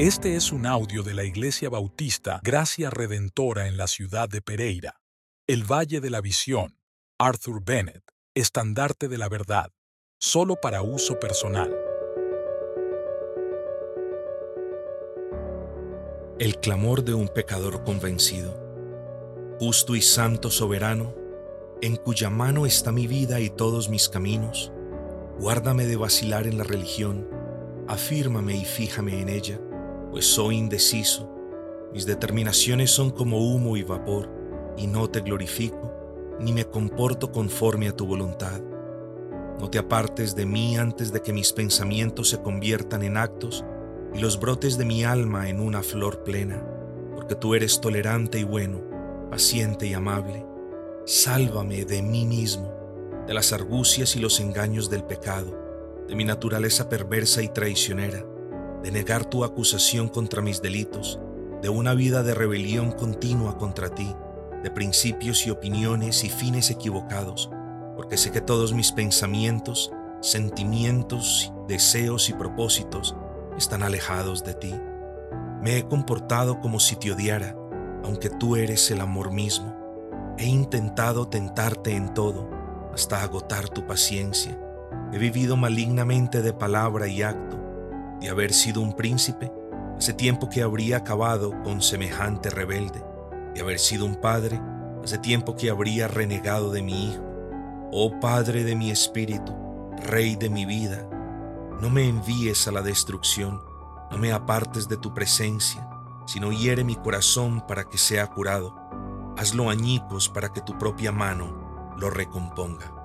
Este es un audio de la Iglesia Bautista Gracia Redentora en la ciudad de Pereira, el Valle de la Visión, Arthur Bennett, estandarte de la verdad, solo para uso personal. El clamor de un pecador convencido, justo y santo soberano, en cuya mano está mi vida y todos mis caminos, guárdame de vacilar en la religión, afírmame y fíjame en ella pues soy indeciso. Mis determinaciones son como humo y vapor, y no te glorifico, ni me comporto conforme a tu voluntad. No te apartes de mí antes de que mis pensamientos se conviertan en actos y los brotes de mi alma en una flor plena, porque tú eres tolerante y bueno, paciente y amable. Sálvame de mí mismo, de las argucias y los engaños del pecado, de mi naturaleza perversa y traicionera de negar tu acusación contra mis delitos, de una vida de rebelión continua contra ti, de principios y opiniones y fines equivocados, porque sé que todos mis pensamientos, sentimientos, deseos y propósitos están alejados de ti. Me he comportado como si te odiara, aunque tú eres el amor mismo. He intentado tentarte en todo, hasta agotar tu paciencia. He vivido malignamente de palabra y acto de haber sido un príncipe, hace tiempo que habría acabado con semejante rebelde. De haber sido un padre, hace tiempo que habría renegado de mi hijo. Oh Padre de mi espíritu, Rey de mi vida, no me envíes a la destrucción, no me apartes de tu presencia, sino hiere mi corazón para que sea curado. Hazlo añicos para que tu propia mano lo recomponga.